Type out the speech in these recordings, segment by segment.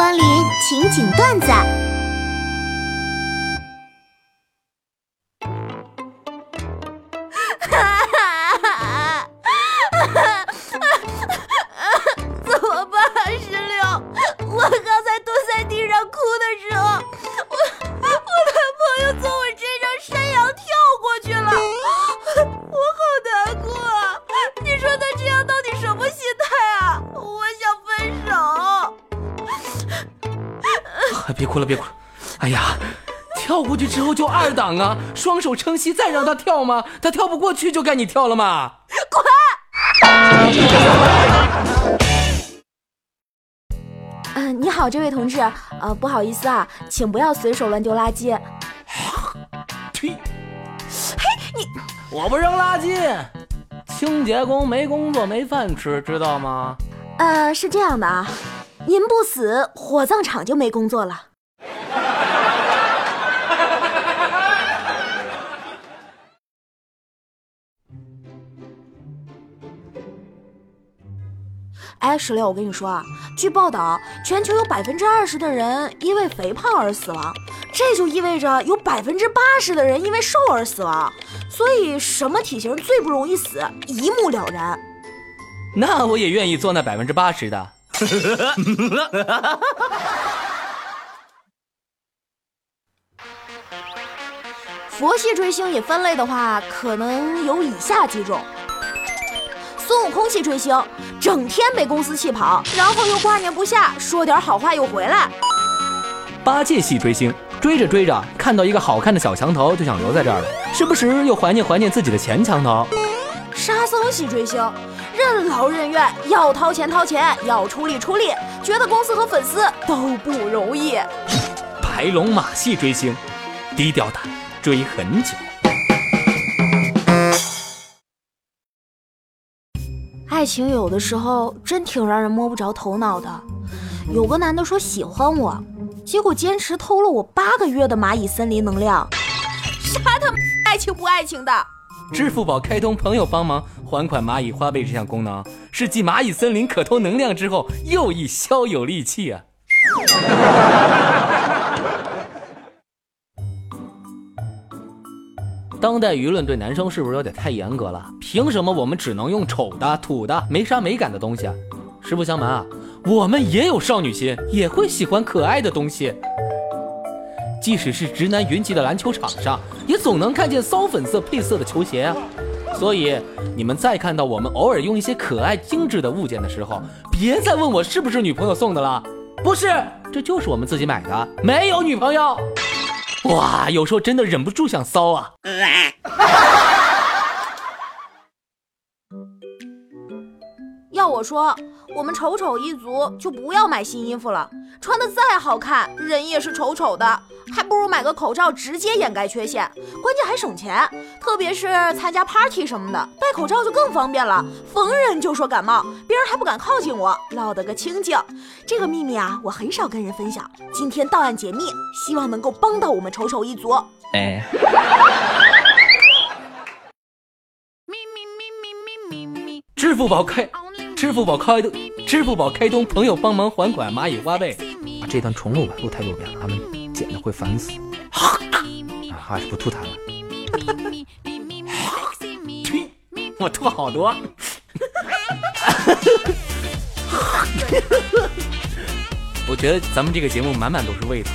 迎光临情景段子。别哭了，别哭了。哎呀，跳过去之后就二档啊，双手撑膝再让他跳吗？他跳不过去就该你跳了吗？滚！嗯、你好，这位同志，呃，不好意思啊，请不要随手乱丢垃圾。呸！嘿，你我不扔垃圾，清洁工没工作没饭吃，知道吗？呃，是这样的啊，您不死，火葬场就没工作了。哎，石榴，我跟你说啊，据报道，全球有百分之二十的人因为肥胖而死亡，这就意味着有百分之八十的人因为瘦而死亡。所以，什么体型最不容易死，一目了然。那我也愿意做那百分之八十的。佛系追星也分类的话，可能有以下几种：孙悟空系追星，整天被公司气跑，然后又挂念不下，说点好话又回来；八戒系追星，追着追着看到一个好看的小墙头就想留在这儿了，时不时又怀念怀念自己的前墙头。沙僧系追星，任劳任怨，要掏钱掏钱，要出力出力，觉得公司和粉丝都不容易。白龙马系追星，低调的追很久。爱情有的时候真挺让人摸不着头脑的。有个男的说喜欢我，结果坚持偷了我八个月的蚂蚁森林能量，啥他妈爱情不爱情的？支付宝开通朋友帮忙还款蚂蚁花呗这项功能，是继蚂蚁森林可偷能量之后又一消有力气啊！当代舆论对男生是不是有点太严格了？凭什么我们只能用丑的、土的、没啥美感的东西啊？实不相瞒啊，我们也有少女心，也会喜欢可爱的东西。即使是直男云集的篮球场上，也总能看见骚粉色配色的球鞋啊。所以，你们再看到我们偶尔用一些可爱精致的物件的时候，别再问我是不是女朋友送的了。不是，这就是我们自己买的，没有女朋友。哇，有时候真的忍不住想骚啊！要我说，我们丑丑一族就不要买新衣服了，穿的再好看，人也是丑丑的，还不如买个口罩直接掩盖缺陷，关键还省钱。特别是参加 party 什么的，戴口罩就更方便了，逢人就说感冒，别人还不敢靠近我，落得个清净。这个秘密啊，我很少跟人分享，今天到案解密，希望能够帮到我们丑丑一族。哎，支付宝开，支付宝开通，支付宝开通朋友帮忙还款蚂蚁花呗。啊，这段重录吧，录太多遍了，他们剪的会烦死。啊，还是不吐痰了。我吐好多。我觉得咱们这个节目满满都是味道。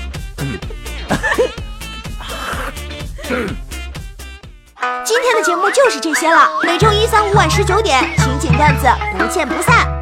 今天的节目就是这些了，每周一、三、五晚十九点，情景段子不见不散。